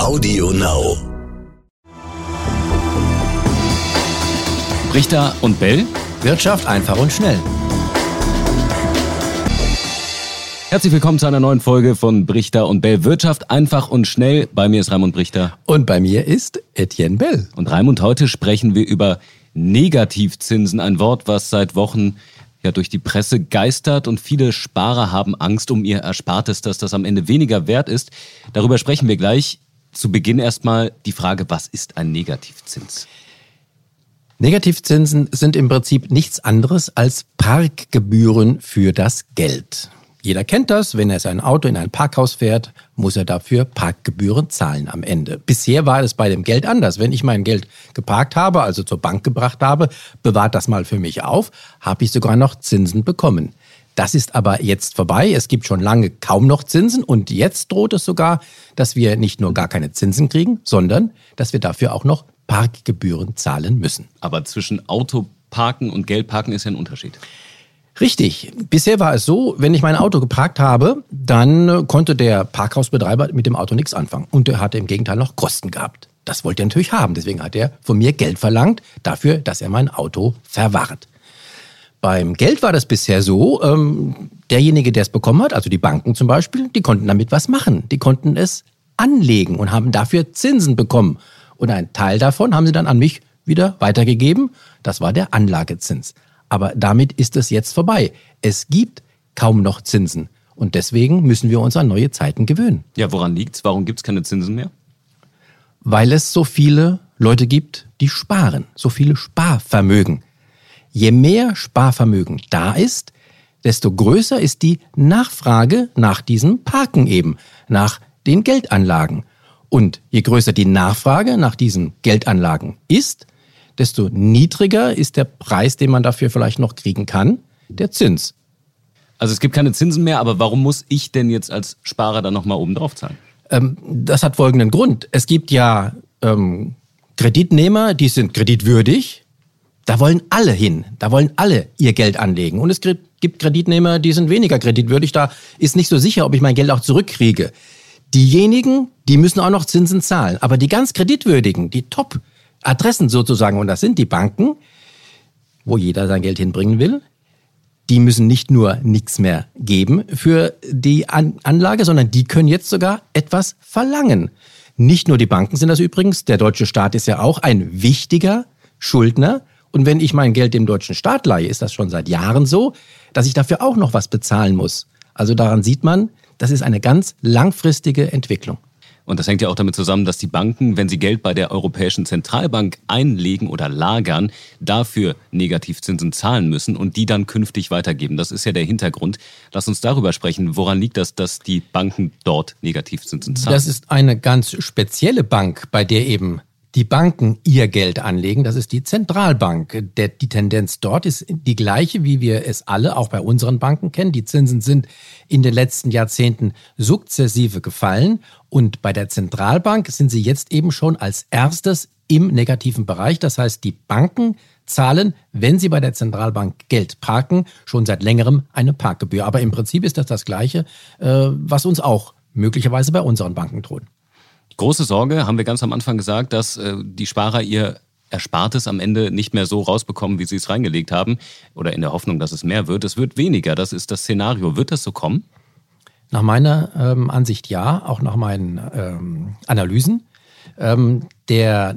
Audio Now. Richter und Bell. Wirtschaft einfach und schnell. Herzlich willkommen zu einer neuen Folge von Brichter und Bell. Wirtschaft einfach und schnell. Bei mir ist Raimund Brichter. Und bei mir ist Etienne Bell. Und Raimund, heute sprechen wir über Negativzinsen. Ein Wort, was seit Wochen ja durch die Presse geistert und viele Sparer haben Angst um ihr Erspartes, dass das am Ende weniger wert ist. Darüber sprechen wir gleich. Zu Beginn erstmal die Frage, was ist ein Negativzins? Negativzinsen sind im Prinzip nichts anderes als Parkgebühren für das Geld. Jeder kennt das, wenn er sein Auto in ein Parkhaus fährt, muss er dafür Parkgebühren zahlen am Ende. Bisher war es bei dem Geld anders. Wenn ich mein Geld geparkt habe, also zur Bank gebracht habe, bewahrt das mal für mich auf, habe ich sogar noch Zinsen bekommen. Das ist aber jetzt vorbei. Es gibt schon lange kaum noch Zinsen und jetzt droht es sogar, dass wir nicht nur gar keine Zinsen kriegen, sondern dass wir dafür auch noch Parkgebühren zahlen müssen. Aber zwischen Autoparken und Geldparken ist ja ein Unterschied. Richtig. Bisher war es so, wenn ich mein Auto geparkt habe, dann konnte der Parkhausbetreiber mit dem Auto nichts anfangen. Und er hatte im Gegenteil noch Kosten gehabt. Das wollte er natürlich haben. Deswegen hat er von mir Geld verlangt dafür, dass er mein Auto verwahrt. Beim Geld war das bisher so, ähm, derjenige, der es bekommen hat, also die Banken zum Beispiel, die konnten damit was machen. Die konnten es anlegen und haben dafür Zinsen bekommen. Und ein Teil davon haben sie dann an mich wieder weitergegeben. Das war der Anlagezins. Aber damit ist es jetzt vorbei. Es gibt kaum noch Zinsen. Und deswegen müssen wir uns an neue Zeiten gewöhnen. Ja, woran liegt's? Warum gibt's keine Zinsen mehr? Weil es so viele Leute gibt, die sparen. So viele Sparvermögen. Je mehr Sparvermögen da ist, desto größer ist die Nachfrage nach diesem Parken eben, nach den Geldanlagen. Und je größer die Nachfrage nach diesen Geldanlagen ist, desto niedriger ist der Preis, den man dafür vielleicht noch kriegen kann, der Zins. Also es gibt keine Zinsen mehr, aber warum muss ich denn jetzt als Sparer dann nochmal oben drauf zahlen? Ähm, das hat folgenden Grund. Es gibt ja ähm, Kreditnehmer, die sind kreditwürdig. Da wollen alle hin. Da wollen alle ihr Geld anlegen. Und es gibt Kreditnehmer, die sind weniger kreditwürdig. Da ist nicht so sicher, ob ich mein Geld auch zurückkriege. Diejenigen, die müssen auch noch Zinsen zahlen. Aber die ganz kreditwürdigen, die top Adressen sozusagen, und das sind die Banken, wo jeder sein Geld hinbringen will, die müssen nicht nur nichts mehr geben für die An Anlage, sondern die können jetzt sogar etwas verlangen. Nicht nur die Banken sind das übrigens, der deutsche Staat ist ja auch ein wichtiger Schuldner. Und wenn ich mein Geld dem deutschen Staat leihe, ist das schon seit Jahren so, dass ich dafür auch noch was bezahlen muss. Also daran sieht man, das ist eine ganz langfristige Entwicklung. Und das hängt ja auch damit zusammen, dass die Banken, wenn sie Geld bei der Europäischen Zentralbank einlegen oder lagern, dafür Negativzinsen zahlen müssen und die dann künftig weitergeben. Das ist ja der Hintergrund. Lass uns darüber sprechen. Woran liegt das, dass die Banken dort Negativzinsen zahlen? Das ist eine ganz spezielle Bank, bei der eben die Banken ihr Geld anlegen. Das ist die Zentralbank. Die Tendenz dort ist die gleiche, wie wir es alle auch bei unseren Banken kennen. Die Zinsen sind in den letzten Jahrzehnten sukzessive gefallen und bei der Zentralbank sind sie jetzt eben schon als erstes im negativen Bereich. Das heißt, die Banken zahlen, wenn sie bei der Zentralbank Geld parken, schon seit längerem eine Parkgebühr. Aber im Prinzip ist das das Gleiche, äh, was uns auch möglicherweise bei unseren Banken droht. Große Sorge, haben wir ganz am Anfang gesagt, dass äh, die Sparer ihr Erspartes am Ende nicht mehr so rausbekommen, wie sie es reingelegt haben, oder in der Hoffnung, dass es mehr wird. Es wird weniger, das ist das Szenario. Wird das so kommen? Nach meiner ähm, Ansicht ja, auch nach meinen ähm, Analysen. Ähm, der,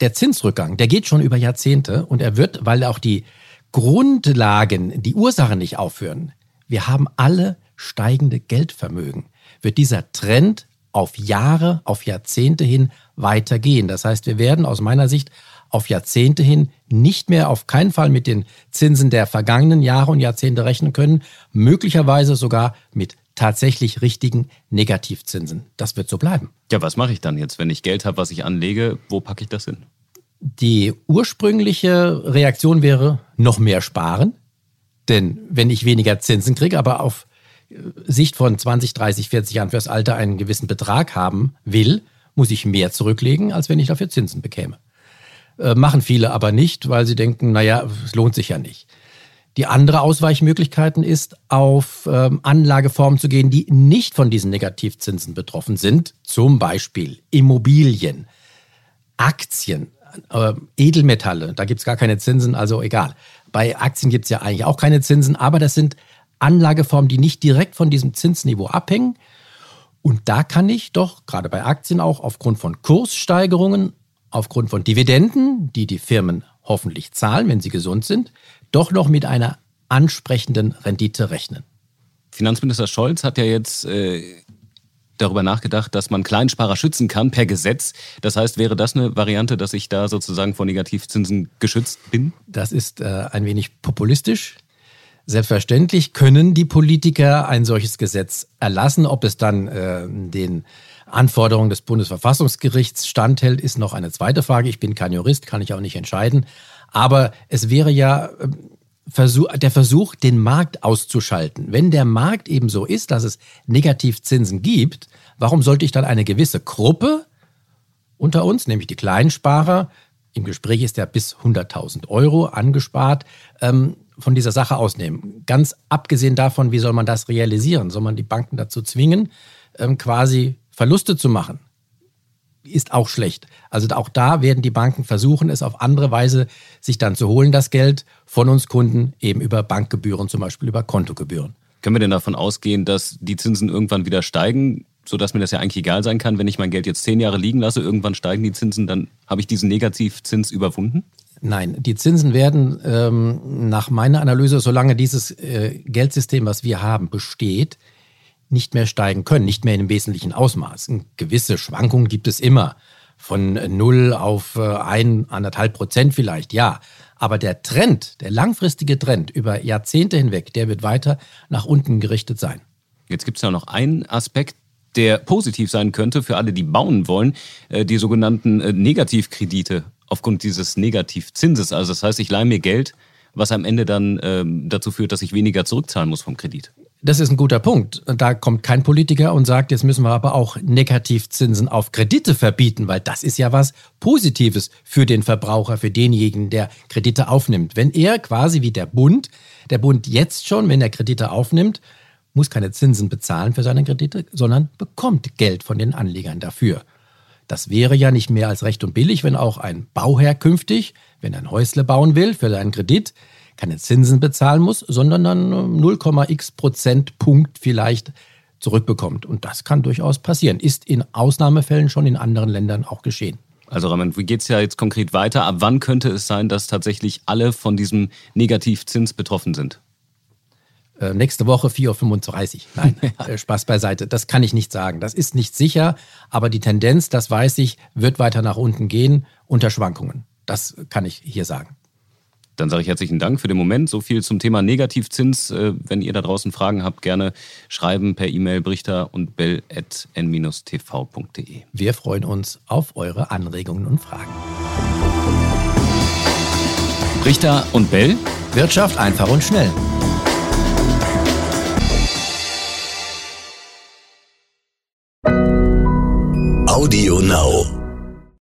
der Zinsrückgang, der geht schon über Jahrzehnte und er wird, weil auch die Grundlagen, die Ursachen nicht aufhören. Wir haben alle steigende Geldvermögen. Wird dieser Trend auf Jahre, auf Jahrzehnte hin weitergehen. Das heißt, wir werden aus meiner Sicht auf Jahrzehnte hin nicht mehr auf keinen Fall mit den Zinsen der vergangenen Jahre und Jahrzehnte rechnen können, möglicherweise sogar mit tatsächlich richtigen Negativzinsen. Das wird so bleiben. Ja, was mache ich dann jetzt, wenn ich Geld habe, was ich anlege? Wo packe ich das hin? Die ursprüngliche Reaktion wäre noch mehr sparen. Denn wenn ich weniger Zinsen kriege, aber auf Sicht von 20, 30, 40 Jahren fürs Alter einen gewissen Betrag haben will, muss ich mehr zurücklegen, als wenn ich dafür Zinsen bekäme. Äh, machen viele aber nicht, weil sie denken, naja, es lohnt sich ja nicht. Die andere Ausweichmöglichkeiten ist, auf ähm, Anlageformen zu gehen, die nicht von diesen Negativzinsen betroffen sind. Zum Beispiel Immobilien, Aktien, äh, Edelmetalle. Da gibt es gar keine Zinsen, also egal. Bei Aktien gibt es ja eigentlich auch keine Zinsen, aber das sind Anlageformen, die nicht direkt von diesem Zinsniveau abhängen. Und da kann ich doch, gerade bei Aktien auch, aufgrund von Kurssteigerungen, aufgrund von Dividenden, die die Firmen hoffentlich zahlen, wenn sie gesund sind, doch noch mit einer ansprechenden Rendite rechnen. Finanzminister Scholz hat ja jetzt äh, darüber nachgedacht, dass man Kleinsparer schützen kann per Gesetz. Das heißt, wäre das eine Variante, dass ich da sozusagen vor Negativzinsen geschützt bin? Das ist äh, ein wenig populistisch. Selbstverständlich können die Politiker ein solches Gesetz erlassen. Ob es dann äh, den Anforderungen des Bundesverfassungsgerichts standhält, ist noch eine zweite Frage. Ich bin kein Jurist, kann ich auch nicht entscheiden. Aber es wäre ja ähm, Versuch, der Versuch, den Markt auszuschalten. Wenn der Markt eben so ist, dass es Negativzinsen gibt, warum sollte ich dann eine gewisse Gruppe unter uns, nämlich die Kleinsparer, im Gespräch ist ja bis 100.000 Euro angespart, ähm, von dieser Sache ausnehmen. Ganz abgesehen davon, wie soll man das realisieren? Soll man die Banken dazu zwingen, ähm, quasi Verluste zu machen? Ist auch schlecht. Also auch da werden die Banken versuchen, es auf andere Weise sich dann zu holen, das Geld von uns Kunden, eben über Bankgebühren, zum Beispiel über Kontogebühren. Können wir denn davon ausgehen, dass die Zinsen irgendwann wieder steigen? sodass mir das ja eigentlich egal sein kann, wenn ich mein Geld jetzt zehn Jahre liegen lasse, irgendwann steigen die Zinsen, dann habe ich diesen Negativzins überwunden? Nein, die Zinsen werden ähm, nach meiner Analyse, solange dieses äh, Geldsystem, was wir haben, besteht, nicht mehr steigen können, nicht mehr in einem wesentlichen Ausmaß. Gewisse Schwankungen gibt es immer, von 0 auf äh, 1,5 Prozent vielleicht, ja. Aber der Trend, der langfristige Trend über Jahrzehnte hinweg, der wird weiter nach unten gerichtet sein. Jetzt gibt es ja noch einen Aspekt, der positiv sein könnte für alle, die bauen wollen, äh, die sogenannten äh, Negativkredite aufgrund dieses Negativzinses. Also das heißt, ich leihe mir Geld, was am Ende dann ähm, dazu führt, dass ich weniger zurückzahlen muss vom Kredit. Das ist ein guter Punkt. Da kommt kein Politiker und sagt, jetzt müssen wir aber auch Negativzinsen auf Kredite verbieten, weil das ist ja was Positives für den Verbraucher, für denjenigen, der Kredite aufnimmt. Wenn er quasi wie der Bund, der Bund jetzt schon, wenn er Kredite aufnimmt, muss keine Zinsen bezahlen für seine Kredite, sondern bekommt Geld von den Anlegern dafür. Das wäre ja nicht mehr als recht und billig, wenn auch ein Bauherr künftig, wenn er ein Häusle bauen will für seinen Kredit, keine Zinsen bezahlen muss, sondern dann 0,x Prozentpunkt vielleicht zurückbekommt. Und das kann durchaus passieren. Ist in Ausnahmefällen schon in anderen Ländern auch geschehen. Also Raman, wie geht es ja jetzt konkret weiter? Ab wann könnte es sein, dass tatsächlich alle von diesem Negativzins betroffen sind? Äh, nächste Woche 4.35 Uhr. Nein. Äh, Spaß beiseite. Das kann ich nicht sagen. Das ist nicht sicher, aber die Tendenz, das weiß ich, wird weiter nach unten gehen unter Schwankungen. Das kann ich hier sagen. Dann sage ich herzlichen Dank für den Moment. So viel zum Thema Negativzins. Äh, wenn ihr da draußen Fragen habt, gerne schreiben per E-Mail brichter und bell.n-tv.de. Wir freuen uns auf eure Anregungen und Fragen. Brichter und Bell. Wirtschaft einfach und schnell. Audio Now.